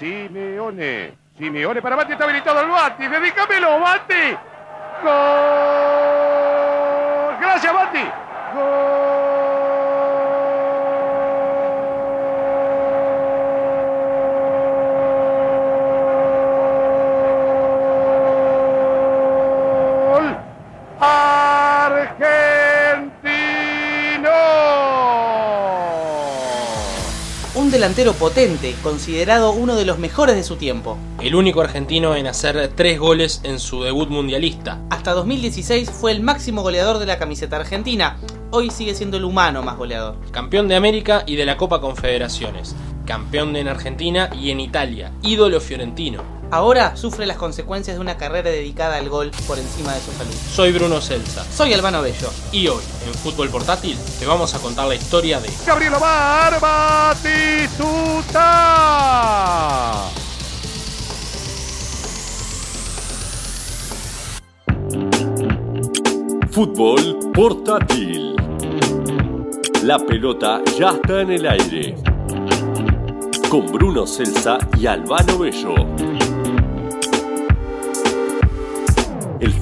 Simeone. Simeone para Bati, está habilitado el Bati. Dedícamelo, Bati. Gol. Gracias, Bati. Gol. Delantero potente, considerado uno de los mejores de su tiempo. El único argentino en hacer tres goles en su debut mundialista. Hasta 2016 fue el máximo goleador de la camiseta argentina. Hoy sigue siendo el humano más goleador. Campeón de América y de la Copa Confederaciones. Campeón en Argentina y en Italia. Ídolo fiorentino. Ahora sufre las consecuencias de una carrera dedicada al gol por encima de su salud. Soy Bruno Celsa. Soy Albano Bello. Y hoy, en Fútbol Portátil, te vamos a contar la historia de Gabriel Omar Batistuta. Fútbol portátil. La pelota ya está en el aire. Con Bruno Celsa y Albano Bello.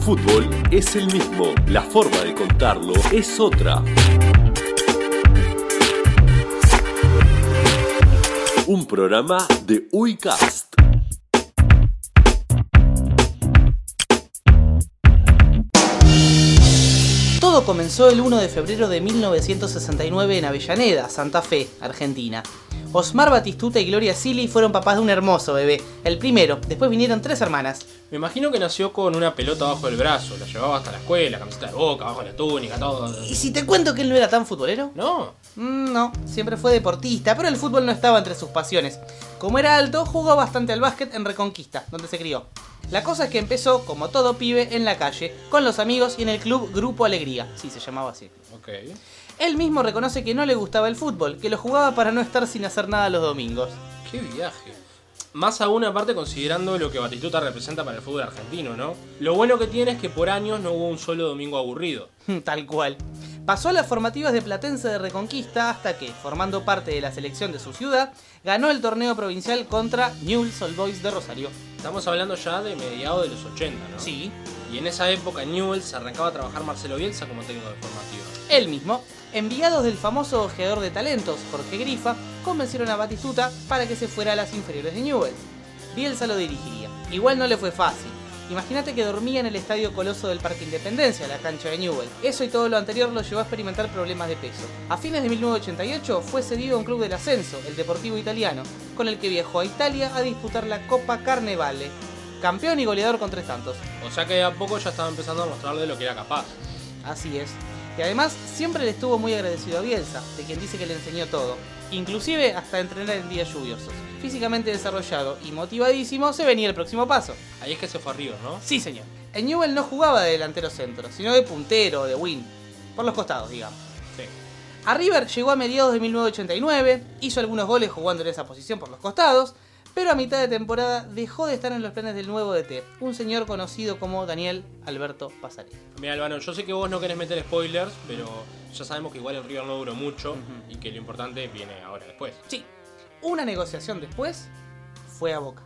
Fútbol es el mismo, la forma de contarlo es otra. Un programa de Uicast. Todo comenzó el 1 de febrero de 1969 en Avellaneda, Santa Fe, Argentina. Osmar Batistuta y Gloria Silly fueron papás de un hermoso bebé, el primero, después vinieron tres hermanas. Me imagino que nació con una pelota bajo el brazo, la llevaba hasta la escuela, camiseta de boca, bajo la túnica, todo. ¿Y si te cuento que él no era tan futbolero? No, Mm, no, siempre fue deportista, pero el fútbol no estaba entre sus pasiones. Como era alto, jugó bastante al básquet en Reconquista, donde se crió. La cosa es que empezó, como todo pibe, en la calle, con los amigos y en el club Grupo Alegría, sí, se llamaba así. ok. Él mismo reconoce que no le gustaba el fútbol, que lo jugaba para no estar sin hacer nada los domingos. Qué viaje. Más aún aparte considerando lo que Batistuta representa para el fútbol argentino, ¿no? Lo bueno que tiene es que por años no hubo un solo domingo aburrido. Tal cual. Pasó a las formativas de Platense de Reconquista hasta que, formando parte de la selección de su ciudad, ganó el torneo provincial contra Newell's Old Boys de Rosario. Estamos hablando ya de mediados de los 80, ¿no? Sí, Y en esa época en Newell's arrancaba a trabajar Marcelo Bielsa como técnico de formativa. él mismo. Enviados del famoso ojeador de talentos, Jorge Grifa, convencieron a Batistuta para que se fuera a las inferiores de Newell's. Bielsa lo dirigiría. Igual no le fue fácil. Imagínate que dormía en el estadio Coloso del Parque Independencia, la cancha de Newell. Eso y todo lo anterior lo llevó a experimentar problemas de peso. A fines de 1988 fue cedido a un club del ascenso, el Deportivo Italiano, con el que viajó a Italia a disputar la Copa Carnevale. Campeón y goleador con tres tantos. O sea que de a poco ya estaba empezando a mostrarle lo que era capaz. Así es. Y además siempre le estuvo muy agradecido a Bielsa, de quien dice que le enseñó todo. Inclusive hasta entrenar en días lluviosos. Físicamente desarrollado y motivadísimo, se venía el próximo paso. Ahí es que se fue arriba, ¿no? Sí, señor. En Newell no jugaba de delantero centro, sino de puntero, de win. Por los costados, digamos. Sí. A River llegó a mediados de 1989, hizo algunos goles jugando en esa posición por los costados, pero a mitad de temporada dejó de estar en los planes del nuevo DT, un señor conocido como Daniel Alberto Pasarelli. Mira, Albano, yo sé que vos no querés meter spoilers, pero ya sabemos que igual el River no duró mucho y que lo importante viene ahora después. Sí, una negociación después fue a Boca.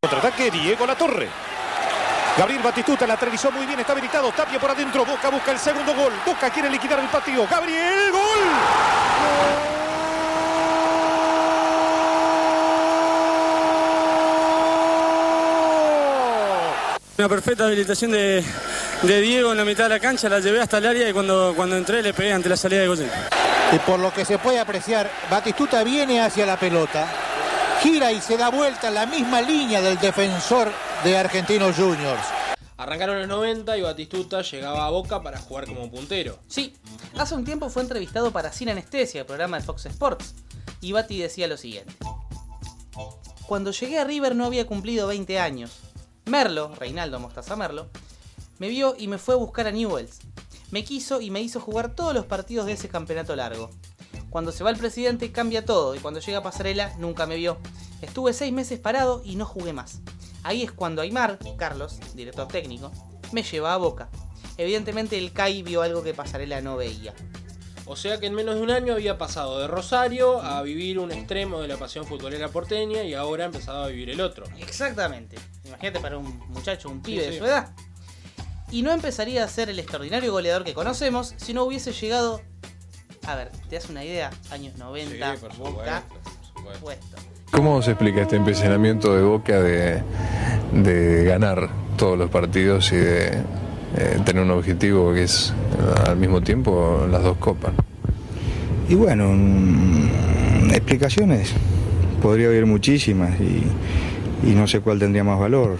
Contraataque Diego La Torre. Gabriel Batistuta la aterrizó muy bien, está habilitado. Tapia por adentro. Boca busca el segundo gol. Boca quiere liquidar el partido. Gabriel, gol. Una perfecta habilitación de, de Diego en la mitad de la cancha, la llevé hasta el área y cuando, cuando entré le pegué ante la salida de Goyen. Y por lo que se puede apreciar, Batistuta viene hacia la pelota, gira y se da vuelta en la misma línea del defensor de Argentinos Juniors. Arrancaron los 90 y Batistuta llegaba a Boca para jugar como puntero. Sí, hace un tiempo fue entrevistado para Sin Anestesia, el programa de Fox Sports, y Bati decía lo siguiente. Cuando llegué a River no había cumplido 20 años. Merlo, Reinaldo Mostaza Merlo, me vio y me fue a buscar a Newells. Me quiso y me hizo jugar todos los partidos de ese campeonato largo. Cuando se va el presidente cambia todo y cuando llega Pasarela nunca me vio. Estuve seis meses parado y no jugué más. Ahí es cuando Aymar, Carlos, director técnico, me lleva a Boca. Evidentemente el CAI vio algo que Pasarela no veía. O sea que en menos de un año había pasado de Rosario a vivir un extremo de la pasión futbolera porteña y ahora empezaba a vivir el otro. Exactamente. Imagínate para un muchacho, un pibe Sí, de sí. su edad. Y no empezaría a ser el extraordinario goleador que conocemos si no hubiese llegado. A ver, ¿te das una idea? Años 90, Sí, por Boca, supuesto, por supuesto. puesto. ¿Cómo se explica este empecinamiento de Boca de, de ganar todos los partidos y de eh, tener un objetivo que es al mismo tiempo las dos copas? Y bueno, mm, explicaciones podría haber muchísimas y, y no sé cuál tendría más valor.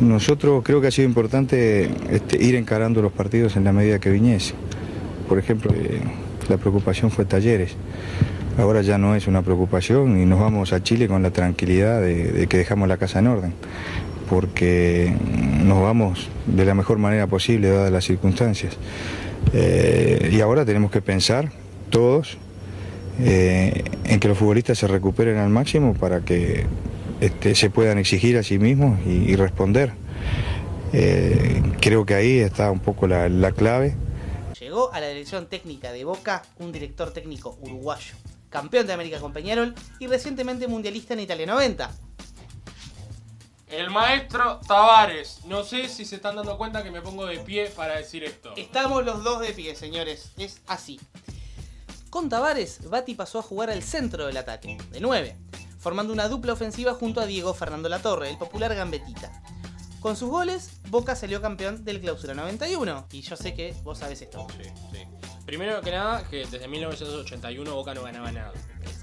Nosotros creo que ha sido importante este, ir encarando los partidos en la medida que viniese. Por ejemplo, eh, la preocupación fue Talleres. Ahora ya no es una preocupación y nos vamos a Chile con la tranquilidad de, que dejamos la casa en orden, porque nos vamos de la mejor manera posible dadas las circunstancias. Eh, y ahora tenemos que pensar todos eh, en que los futbolistas se recuperen al máximo para que este, se puedan exigir a sí mismos y, y responder. Eh, creo que ahí está un poco la, la clave. Llegó a la dirección técnica de Boca un director técnico uruguayo, campeón de América con Peñarol y recientemente mundialista en Italia 90. El maestro Tavares. No sé si se están dando cuenta que me pongo de pie para decir esto. Estamos los dos de pie, señores. Es así. Con Tavares, Bati pasó a jugar al centro del ataque, de 9, formando una dupla ofensiva junto a Diego Fernando Latorre, el popular gambetita. Con sus goles, Boca salió campeón del Clausura 91. Y yo sé que vos sabés esto. Sí, sí. Primero que nada, que desde 1981 Boca no ganaba nada.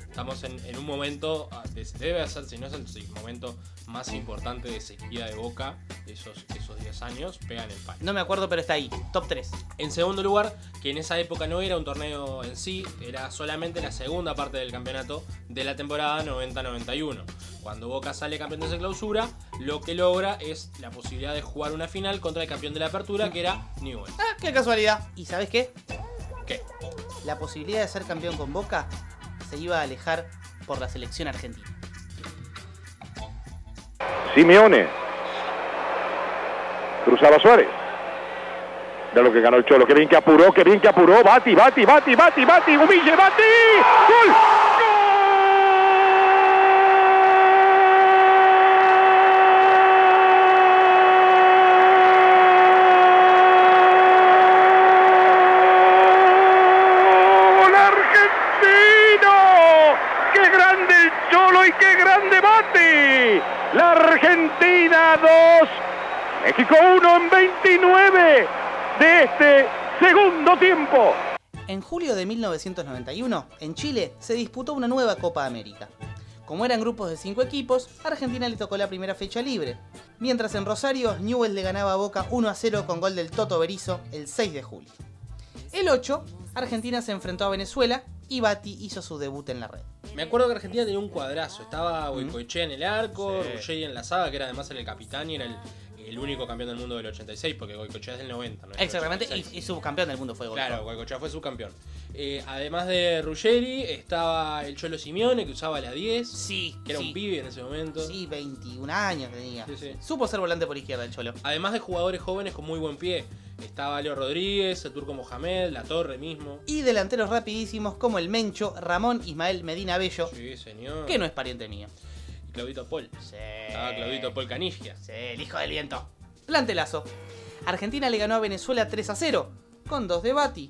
Estamos en, en un momento, ah, de- debe ser, si no es el momento más importante de sequía de Boca, esos, esos 10 años, pegan el palo. No me acuerdo, pero está ahí. Top 3. En segundo lugar, que en esa época no era un torneo en sí, era solamente la segunda parte del campeonato de la temporada 90-91. Cuando Boca sale campeón de esa clausura, lo que logra es la posibilidad de jugar una final contra el campeón de la apertura, que era Newell. Ah, qué casualidad. ¿Y sabés qué? ¿Qué? La posibilidad de ser campeón con Boca se iba a alejar por la selección argentina. Simeone. Cruzaba Suárez. De lo que ganó el Cholo. Que bien que apuró, que bien que apuró. Bati, Bati, Bati, Bati, Bati. Humille, Bati. ¡Gol argentino! ¡Qué grande el Cholo y qué grande Bati! La Argentina 2, México 1 en 29 de este segundo tiempo. En julio de 1991, en Chile, se disputó una nueva Copa América. Como eran grupos de 5 equipos, Argentina le tocó la primera fecha libre, mientras en Rosario, Newell le ganaba a Boca 1 a 0 con gol del Toto Berizo el 6 de julio. El 8, Argentina se enfrentó a Venezuela y Bati hizo su debut en la red. Me acuerdo que Argentina tenía un cuadrazo. Estaba Goicoechea en el arco, Sí. Ruggeri en la saga, que era además el capitán y era el, el único campeón del mundo del 86, porque Goicoechea es del 90, ¿no? Exactamente, 86. y, y subcampeón del mundo fue Goico. Claro, Goicoechea fue subcampeón. Eh, además de Ruggeri, estaba el Cholo Simeone, que usaba la 10. Sí, Que era sí. un pibe en ese momento. Sí, 21 años tenía. Sí, sí. Supo ser volante por izquierda el Cholo. Además de jugadores jóvenes con muy buen pie. Estaba Leo Rodríguez, el Turco Mohamed, La Torre mismo. Y delanteros rapidísimos como el Mencho, Ramón Ismael Medina Bello, Sí, señor. que no es pariente mío. Y Claudito Paul. Sí. Estaba Claudito Paul Canigia. Sí, el hijo del viento. Plantelazo. Argentina le ganó a Venezuela 3 a 0, con 2 de Bati.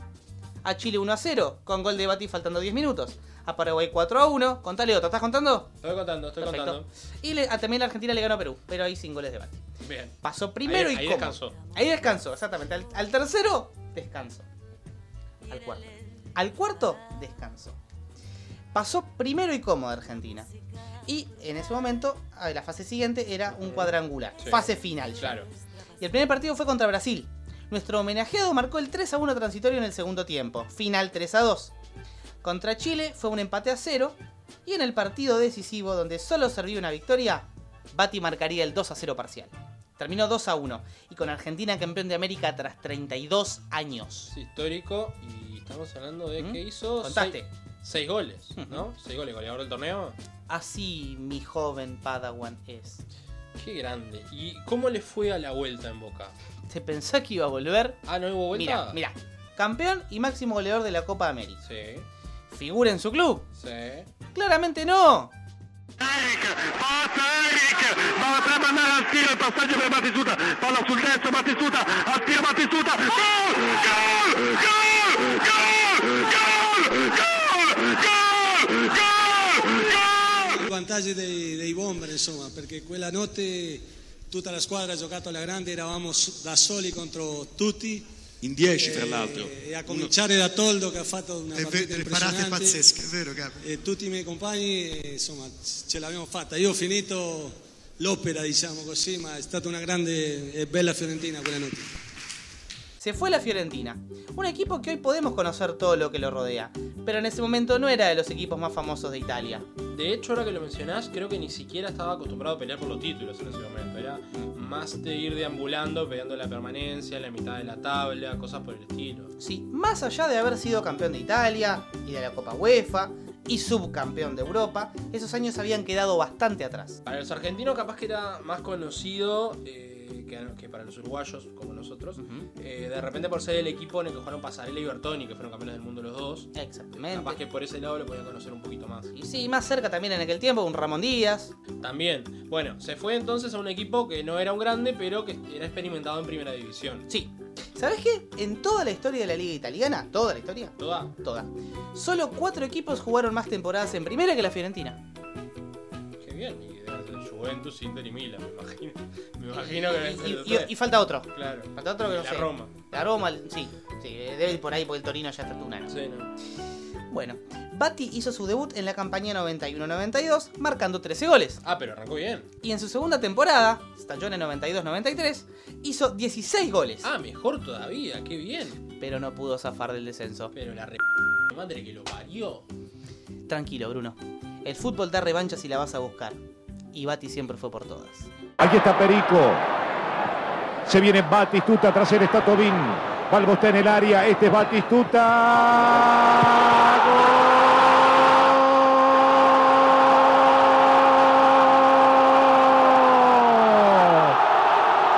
A Chile 1 a 0, con gol de Bati faltando 10 minutos. A Paraguay 4 a 1. Contale otro, ¿estás contando? Estoy contando, estoy Perfecto. contando. Y le- a, también la Argentina le ganó a Perú, pero ahí sin goles de Bati. Bien. Pasó primero Ahí- y ahí descansó. Ahí descansó, exactamente. Al, al tercero, descanso. Al cuarto. Al cuarto, descanso. Pasó primero y cómodo Argentina. Y en ese momento, a la fase siguiente era un cuadrangular. Sí. Fase final. ya. Claro. Y el primer partido fue contra Brasil. Nuestro homenajeado marcó el 3 a 1 transitorio en el segundo tiempo. Final 3 a 2. Contra Chile fue un empate a 0. Y en el partido decisivo, donde solo servía una victoria, Bati marcaría el 2 a 0 parcial. Terminó 2 a 1. Y con Argentina campeón de América tras 32 años. Es histórico y estamos hablando de ¿Mm? que hizo Contaste. seis, seis goles. ¿no? Seis goles, goleador del torneo. Así mi joven Padawan es. Qué grande. ¿Y cómo le fue a la vuelta en Boca? ¿Te pensás que iba a volver? Ah, ¿no hubo vuelta? Mira, mira. campeón y máximo goleador de la Copa América. Sí, ¿Figura en su club? sí. Claramente no. Passa Eric, va per mandare al tiro il passaggio per Batistuta, palla sul destro Batistuta, al tiro Batistuta, gol! Gol! Gol! Gol! Gol! Gol! Gol! Gol! I vantaggi dei, dei bomber, insomma, perché quella notte tutta la squadra ha giocato alla grande, eravamo da soli contro tutti. In 10 tra l'altro. E a cominciare da Toldo che ha fatto una partita delle parate impressionante. pazzesche, è vero Gabri? E tutti i miei compagni, insomma, ce l'abbiamo fatta. Io ho finito l'opera, diciamo così, ma è stata una grande e bella Fiorentina quella notte. Se fue la Fiorentina, un equipo que hoy podemos conocer todo lo que lo rodea, pero en ese momento no era de los equipos más famosos de Italia. De hecho, ahora que lo mencionás, creo que ni siquiera estaba acostumbrado a pelear por los títulos en ese momento. Era más de ir deambulando, peleando la permanencia, la mitad de la tabla, cosas por el estilo. Sí, más allá de haber sido campeón de Italia y de la Copa UEFA y subcampeón de Europa, esos años habían quedado bastante atrás. Para los argentinos capaz que era más conocido eh, que, que para los uruguayos, como nosotros. Eh, de repente por ser el equipo en el que jugaron Pasarela y Bertoni, que fueron campeones del mundo los dos. Exactamente. Capaz que por ese lado lo podían conocer un poquito más. Y sí, más cerca también en aquel tiempo, un Ramón Díaz. También. Bueno, se fue entonces a un equipo que no era un grande, pero que era experimentado en primera división. Sí. ¿Sabes qué? En toda la historia de la liga italiana, toda la historia, Toda. toda, solo cuatro equipos jugaron más temporadas en primera que la Fiorentina. Qué bien. Juventus, Inter y Milan, me imagino. Me imagino que ser Y, los y- tres. y falta otro. Claro. Falta otro que no La sé. Roma. La Roma, sí. Sí, debe ir por ahí porque el Torino ya está tunano. Sí, no. Bueno, Batti hizo su debut en la campaña 91-92, marcando 13 goles. Ah, pero arrancó bien. Y en su segunda temporada, Stagione 92-93, hizo 16 goles. Ah, mejor todavía, qué bien. Pero no pudo zafar del descenso. Pero la re... madre que lo parió. Tranquilo, Bruno. El fútbol da revancha si la vas a buscar. Y Batti siempre fue por todas. Aquí está Perico. Se viene Batistuta tras él está Tobín. Balbo está en el área. Este es Batistuta.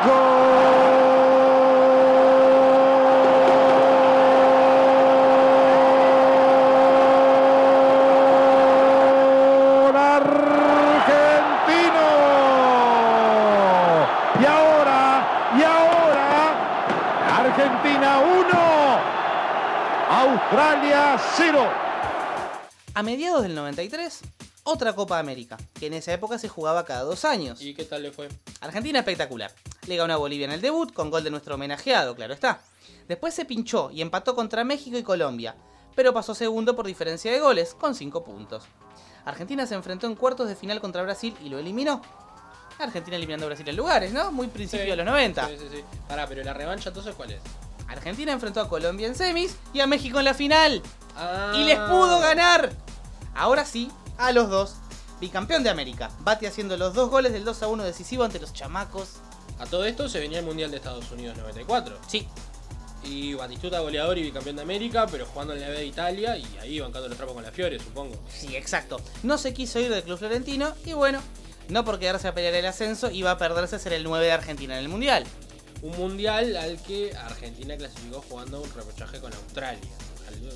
Gol argentino. Y ahora, y ahora, Argentina 1, Australia 0. A mediados del 93, otra Copa América, que en esa época se jugaba cada dos años. ¿Y qué tal le fue? Argentina espectacular. Le ganó a Bolivia en el debut con gol de nuestro homenajeado, claro está. Después se pinchó y empató contra México y Colombia, pero pasó segundo por diferencia de goles, con 5 puntos. Argentina se enfrentó en cuartos de final contra Brasil y lo eliminó. Argentina eliminando a Brasil en lugares, ¿no? Muy principio Sí, de los 90. Sí, sí, sí. Pará, pero la revancha entonces ¿cuál es? Argentina enfrentó a Colombia en semis y a México en la final. Ah. Y les pudo ganar. Ahora sí, a los dos. Bicampeón de América. Bate haciendo los dos goles del 2 a 1 decisivo ante los chamacos. A todo esto se venía el Mundial de Estados Unidos 94. Sí, Y Batistuta goleador y bicampeón de América, pero jugando en la B de Italia y ahí bancando los trapos con la Fiore, supongo. sí, exacto. No se quiso ir del club florentino y bueno, no por quedarse a pelear el ascenso iba a perderse ser el 9 de Argentina en el Mundial. Un mundial al que Argentina clasificó jugando un repechaje con Australia. Algo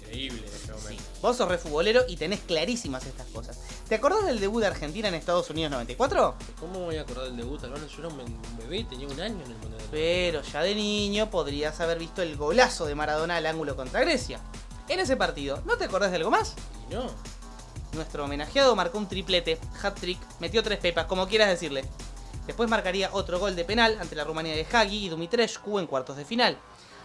increíble en ese momento. Vos sos re futbolero y tenés clarísimas estas cosas. ¿Te acordás del debut de Argentina en Estados Unidos 94? ¿Cómo me voy a acordar del debut, Albano? Yo era un bebé, tenía un año en el mundial. Pero ya de niño podrías haber visto el golazo de Maradona al ángulo contra Grecia. En ese partido, ¿no te acordás de algo más? Y no. Nuestro homenajeado marcó un triplete, hat-trick, metió tres pepas, como quieras decirle. Después marcaría otro gol de penal ante la Rumanía de Hagi y Dumitrescu en cuartos de final.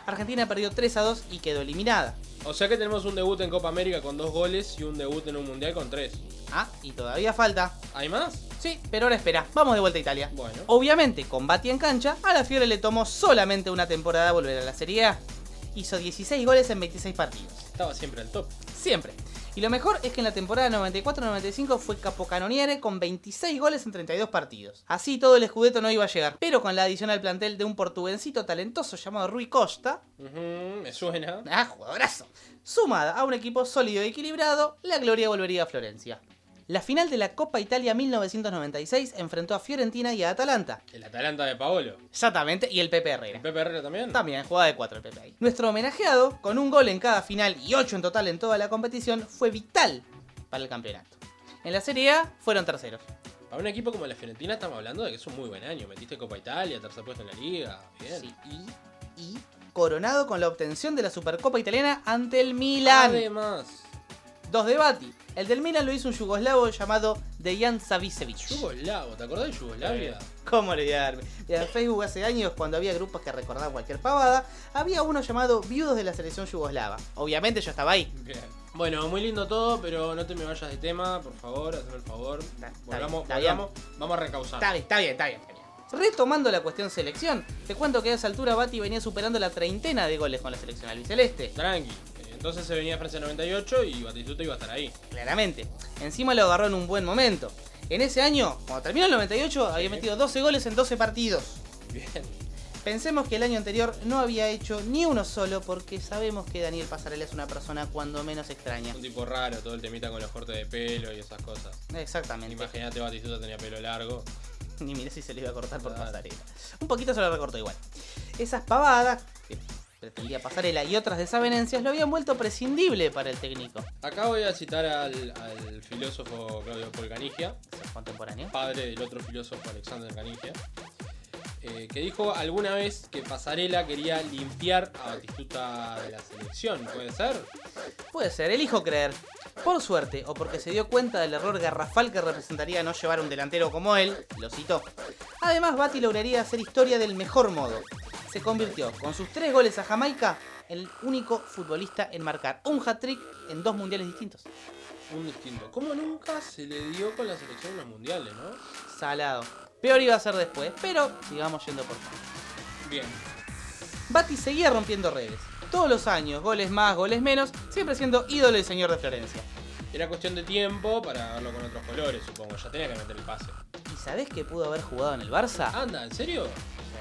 Argentina perdió 3 a 2 y quedó eliminada. O sea que tenemos un debut en Copa América con dos goles y un debut en un mundial con tres. Ah, y todavía falta. ¿Hay más? Sí, pero ahora espera, vamos de vuelta a Italia. Bueno. Obviamente, con Bati en cancha, a la Fiore le tomó solamente una temporada volver a la Serie A. Hizo 16 goles en 26 partidos. Estaba siempre al top. Siempre. Y lo mejor es que en la temporada 94-95 fue capocanoniere con 26 goles en 32 partidos. Así todo el escudeto no iba a llegar, pero con la adición al plantel de un portuguesito talentoso llamado Rui Costa, me suena. ah, jugadorazo, sumada a un equipo sólido y equilibrado, la gloria volvería a Florencia. La final de la Copa Italia 1996 enfrentó a Fiorentina y a Atalanta. El Atalanta de Paolo. Exactamente, y el Pepe Herrera. ¿El Pepe Herrera también? También, jugada de 4 el Pepe ahí. Nuestro homenajeado, con un gol en cada final y 8 en total en toda la competición, fue vital para el campeonato. En la Serie A fueron terceros. Para un equipo como la Fiorentina estamos hablando de que es un muy buen año. Metiste Copa Italia, tercer puesto en la liga. Bien. Sí, y, y coronado con la obtención de la Supercopa Italiana ante el Milan. Además, Dos de Bati. El del Milan lo hizo un yugoslavo llamado Dejan Savicevic. Yugoslavo, ¿te acordás de Yugoslavia? ¿Cómo olvidarme? Mira, En Facebook hace años, cuando había grupos que recordaban cualquier pavada, había uno llamado Viudos de la Selección Yugoslava. Obviamente yo estaba ahí. Bien. Bueno, muy lindo todo, pero no te me vayas de tema, por favor, hazme el favor. Volvamos, está bien. volvamos. Vamos a recausar. Está bien, está bien, está bien. está bien. Retomando la cuestión selección, te cuento que a esa altura Bati venía superando la treintena de goles con la selección albiceleste. Tranqui. Entonces se venía Francia 98 y Batistuta iba a estar ahí. Claramente. Encima lo agarró en un buen momento. En ese año, cuando terminó el 98, había metido 12 goles en 12 partidos. Bien. Pensemos que el año anterior no había hecho ni uno solo porque sabemos que Daniel Pasarela es una persona cuando menos extraña. Un tipo raro, todo el temita con los cortes de pelo y esas cosas. Exactamente. Imagínate, Batistuta tenía pelo largo. Ni miré si se le iba a cortar por. Pasarela. Un poquito se lo recortó igual. Esas pavadas pretendía Pasarela y otras desavenencias lo habían vuelto prescindible para el técnico. Acá voy a citar al, al filósofo Claudio Polcanigia, Contemporáneo. padre del otro filósofo Alexander Canigia, eh, que dijo alguna vez que Pasarela quería limpiar a Batistuta de la selección, ¿puede ser? Puede ser, elijo creer. Por suerte, o porque se dio cuenta del error garrafal que representaría no llevar un delantero como él, lo citó. Además, Bati lograría hacer historia del mejor modo. Se convirtió, con sus tres goles a Jamaica, en el único futbolista en marcar un hat-trick en dos mundiales distintos. Un distinto. Como nunca se le dio con la selección en los mundiales, ¿no? Salado. Peor iba a ser después, pero sigamos yendo por partes. Bien. Bati seguía rompiendo redes. Todos los años, goles más, goles menos, siempre siendo ídolo y señor de Florencia. Era cuestión de tiempo para verlo con otros colores, supongo. Ya tenía que meter el pase. ¿Y sabés que pudo haber jugado en el Barça? Anda, ¿en serio?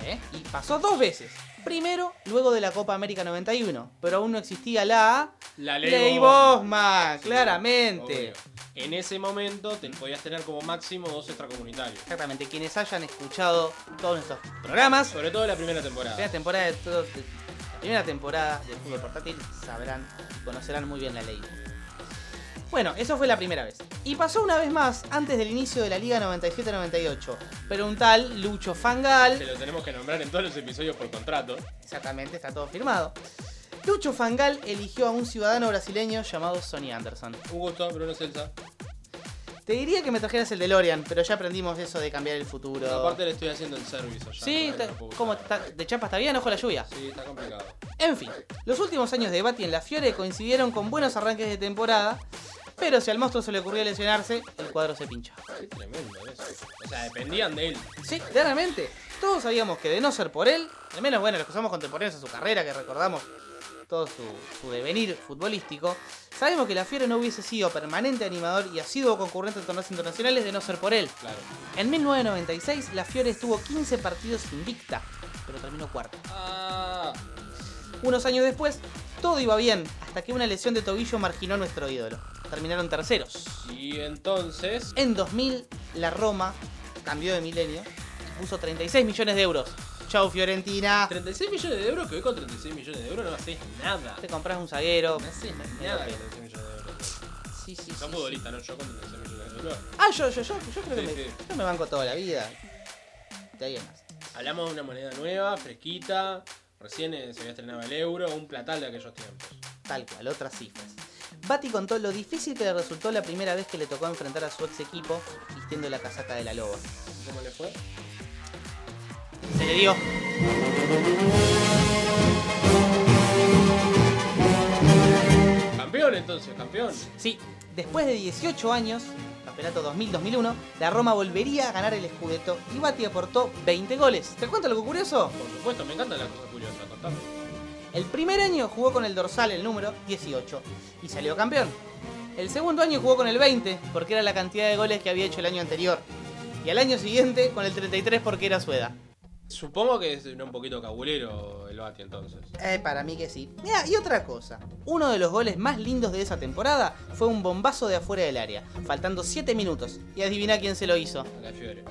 ¿Eh? Y pasó dos veces. Primero, luego de la Copa América 91, pero aún no existía la La ley, Ley. Bosman, claramente. Obvio. En ese momento te podías tener como máximo dos extracomunitarios. Exactamente, quienes hayan escuchado todos nuestros programas, Sobre todo la primera temporada. primera temporada de todo, de- la primera temporada del fútbol portátil, sabrán conocerán muy bien la ley. Bueno, eso fue la primera vez. Y pasó una vez más antes del inicio de la Liga 97-98. Pero un tal Lucho Que Fangal, lo tenemos que nombrar en todos los episodios por contrato. exactamente, está todo firmado. Lucho Fangal eligió a un ciudadano brasileño llamado Sonny Anderson. Un gusto, Bruno Celsa. Te diría que me trajeras el DeLorean, pero ya aprendimos eso de cambiar el futuro. Aparte le estoy haciendo el servicio ya. Sí, usar. ¿cómo está? ¿De chapa está bien? Ojo la lluvia. Sí, está complicado. En fin, los últimos años de Bati en la Fiore coincidieron con buenos arranques de temporada, pero si al monstruo se le ocurrió lesionarse, el cuadro se pinchó. Qué tremendo eso. O sea, dependían de él. Sí, claramente. Todos sabíamos que de no ser por él, al menos bueno, los que somos contemporáneos a su carrera, que recordamos todo su, su devenir futbolístico, sabemos que la Fiore no hubiese sido permanente animador y asiduo concurrente en torneos internacionales de no ser por él. Claro. En 1996, la Fiore estuvo 15 partidos invicta, pero terminó cuarto. Ah, Unos años después, todo iba bien, hasta que una lesión de tobillo marginó a nuestro ídolo. Terminaron terceros. y entonces. En 2000, la Roma cambió de milenio y puso 36 millones de euros. Chau Fiorentina. 36 millones de euros, que hoy con 36 millones de euros no haces nada. Te compras un zaguero. No haces nada con pelo. 36 millones de euros. Sí, sí, No sí, futbolista, no yo con 36 millones de euros. Ah, yo, yo, yo, yo creo que me, yo me banco toda la vida. De ahí más. Hablamos de una moneda nueva, fresquita. Recién eh, se había estrenado el euro, un platal de aquellos tiempos. Tal cual, otras cifras. Bati contó lo difícil que le resultó la primera vez que le tocó enfrentar a su ex equipo vistiendo la casaca de la loba. ¿Cómo le fue? Se le dio. Campeón entonces, campeón. Sí, después de 18 años, campeonato 2000-2001, la Roma volvería a ganar el Scudetto y Bati aportó 20 goles. ¿Te cuento algo curioso? Por supuesto, me encantan las cosas curiosas, contame. El primer año jugó con el dorsal, el número 18, y salió campeón. El segundo año jugó con el 20, porque era la cantidad de goles que había hecho el año anterior. Y al año siguiente con el 33 porque era su edad. Supongo que es un poquito cabulero el Bati entonces. Eh, para mí que sí. Mira, y otra cosa. Uno de los goles más lindos de esa temporada fue un bombazo de afuera del área, faltando 7 minutos. Y adivina quién se lo hizo. La Fiore.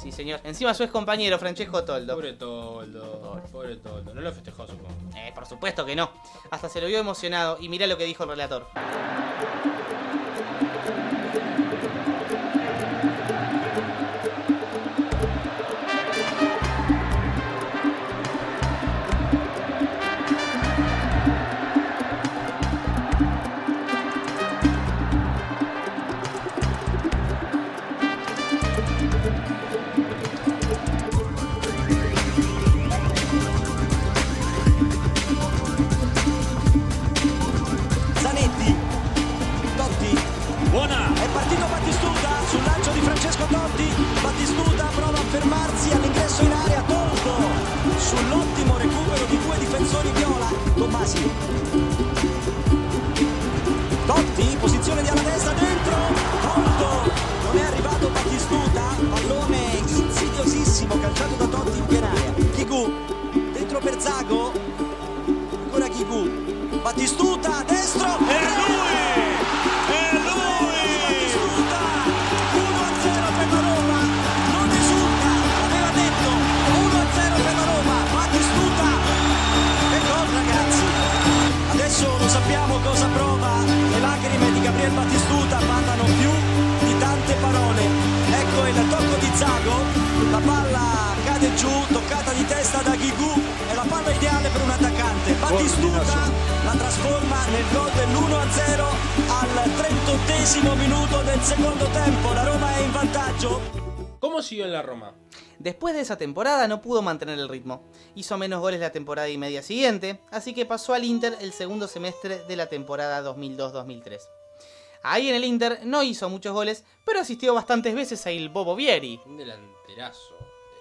Sí, señor. Encima su ex compañero, Francesco Toldo. Pobre Toldo. Pobre Toldo. No lo festejó, supongo. Eh, por supuesto que no. Hasta se lo vio emocionado y mirá lo que dijo el relator. Attaccante Battistuta la trasforma nel gol dell'1-0 al 38 minuto del secondo tempo. La Roma è in vantaggio. ¿Cómo siguió en la Roma? Después de esa temporada no pudo mantener el ritmo. Hizo menos goles la temporada y media siguiente, así que pasó al Inter el segundo semestre de la temporada 2002-2003. Ahí en el Inter no hizo muchos goles, pero asistió bastantes veces a Il Bobo Vieri. Un delanterazo.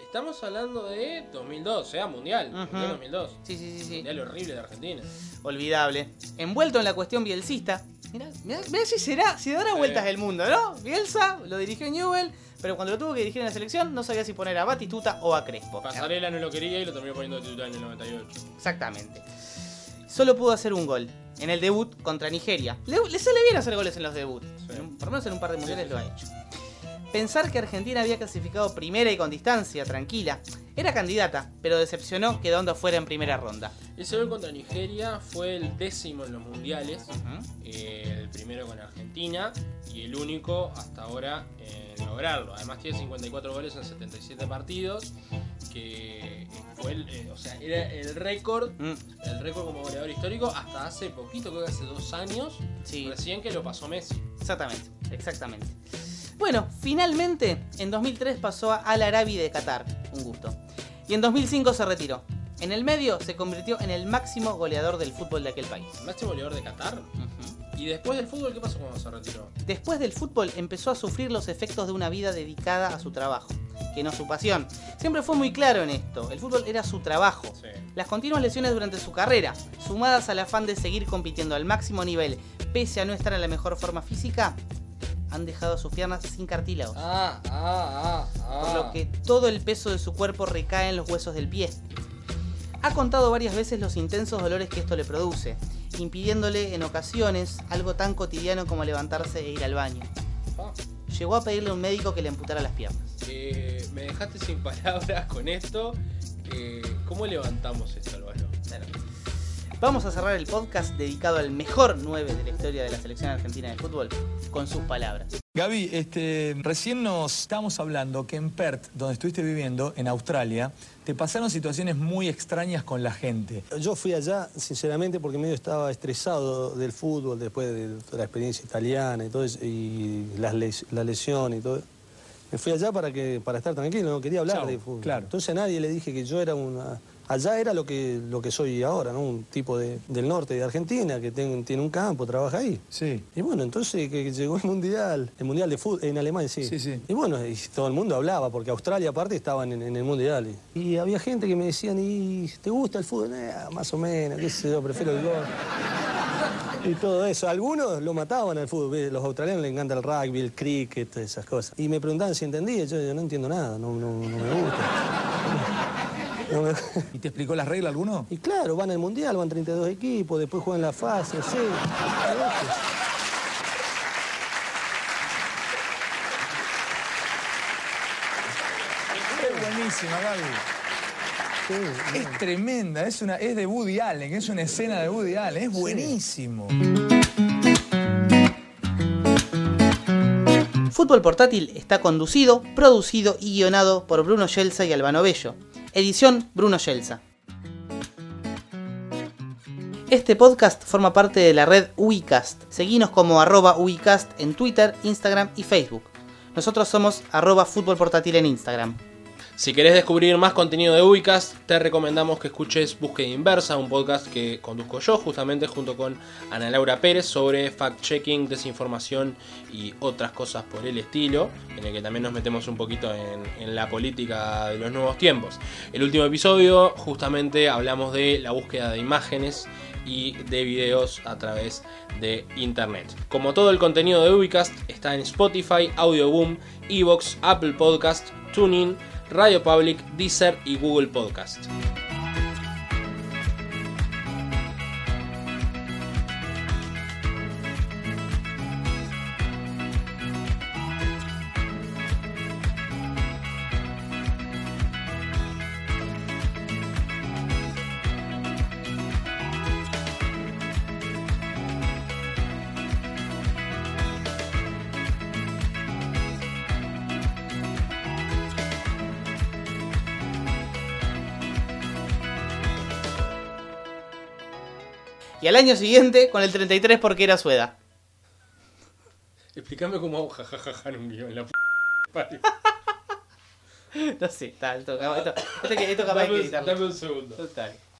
Estamos hablando de 2002, sea Mundial. Ujú. Mundial 2002. Sí, sí, sí, sí. Mundial horrible de Argentina. Olvidable. Envuelto en la cuestión bielcista. Mirá, mirá, mirá si será, si dará Sí. vueltas el mundo, ¿no? Bielsa lo dirigió Newell, pero cuando lo tuvo que dirigir en la selección no sabía si poner a Batistuta o a Crespo. Pasarela no lo quería y lo terminó poniendo de titular en el 98. Exactamente. Solo pudo hacer un gol. En el debut contra Nigeria. Le, le sale bien hacer goles en los debuts. Por lo menos en un par de mundiales lo ha hecho. Pensar que Argentina había clasificado primera y con distancia, tranquila. Era candidata, pero decepcionó quedando afuera en primera ronda. Ese gol contra Nigeria fue el décimo en los mundiales. eh, el primero con Argentina y el único hasta ahora en lograrlo. Además tiene 54 goles en 77 partidos. Que fue el, eh, o sea, era el récord, Mm. el récord como goleador histórico hasta hace poquito, creo que hace dos años, Sí. recién que lo pasó Messi. Exactamente, exactamente. Bueno, finalmente en 2003 pasó a Al Arabi de Qatar, un gusto. Y en 2005 se retiró. En el medio se convirtió en el máximo goleador del fútbol de aquel país. Máximo goleador de Qatar. Y después del fútbol, ¿qué pasó cuando se retiró? Después del fútbol empezó a sufrir los efectos de una vida dedicada a su trabajo, que no su pasión. Siempre fue muy claro en esto, el fútbol era su trabajo. Las continuas lesiones durante su carrera, sumadas al afán de seguir compitiendo al máximo nivel, pese a no estar en la mejor forma física, han dejado sus piernas sin cartílagos. Ah, ah, ah, Por lo que todo el peso de su cuerpo recae en los huesos del pie. Ha contado varias veces los intensos dolores que esto le produce, impidiéndole en ocasiones algo tan cotidiano como levantarse e ir al baño. Ah. Llegó a pedirle a un médico que le amputara las piernas. Eh, me dejaste sin palabras con esto. Eh, ¿Cómo levantamos esto, Álvaro? Vamos a cerrar el podcast dedicado al mejor 9 de la historia de la selección argentina de fútbol con sus palabras. Gaby, este, recién nos estábamos hablando que en Perth, donde estuviste viviendo, en Australia, te pasaron situaciones muy extrañas con la gente. Yo fui allá, sinceramente, porque medio estaba estresado del fútbol después de la experiencia italiana y todo eso, y las les- la lesión y todo. Me fui allá para que para estar tranquilo, no quería hablar de fútbol. claro. Entonces a nadie le dije que yo era una... Allá era lo que, lo que soy ahora, ¿no? Un tipo de- del norte de Argentina que ten- tiene un campo, trabaja ahí. Sí. Y bueno, entonces que, llegó el Mundial, el Mundial de fútbol, en Alemania, sí. Sí, sí. Y bueno, y todo el mundo hablaba, porque Australia aparte estaba en, en el Mundial. Y, y había gente que me decían, ¿y te gusta el fútbol? Eh, más o menos, qué sé yo, prefiero el gol. Y todo eso. Algunos lo mataban al fútbol. Los australianos les encanta el rugby, el cricket, esas cosas. Y me preguntaban si entendía. Yo, yo no entiendo nada, no, no, no me gusta. No me- ¿Y te explicó las reglas alguno? Y claro, van al Mundial, van 32 equipos, después juegan la fase, sí. Es buenísima, Gaby. Es tremenda, es, una, es de Woody Allen, es una escena de Woody Allen, es buenísimo. Fútbol Portátil está conducido, producido y guionado por Bruno Yelza y Albano Bello. Edición Bruno Yelza. Este podcast forma parte de la red Uicast. Seguinos como arroba Uicast en Twitter, Instagram y Facebook. Nosotros somos arroba Fútbol Portátil en Instagram. Si querés descubrir más contenido de Ubicast, te recomendamos que escuches Búsqueda Inversa, un podcast que conduzco yo justamente junto con Ana Laura Pérez sobre fact-checking, desinformación y otras cosas por el estilo, en el que también nos metemos un poquito en, la política de los nuevos tiempos. El último episodio justamente hablamos de la búsqueda de imágenes y de videos a través de internet. Como todo el contenido de Ubicast está en Spotify, Audioboom, Evox, Apple Podcast, TuneIn, Radio Public, Deezer y Google Podcast. Al año siguiente con el 33 porque era su edad. Explícame cómo hago jajajaja en un guion. La p. No sé, está, esto, esto, esto, esto, capaz Dame que editarlo. dame un segundo. Total.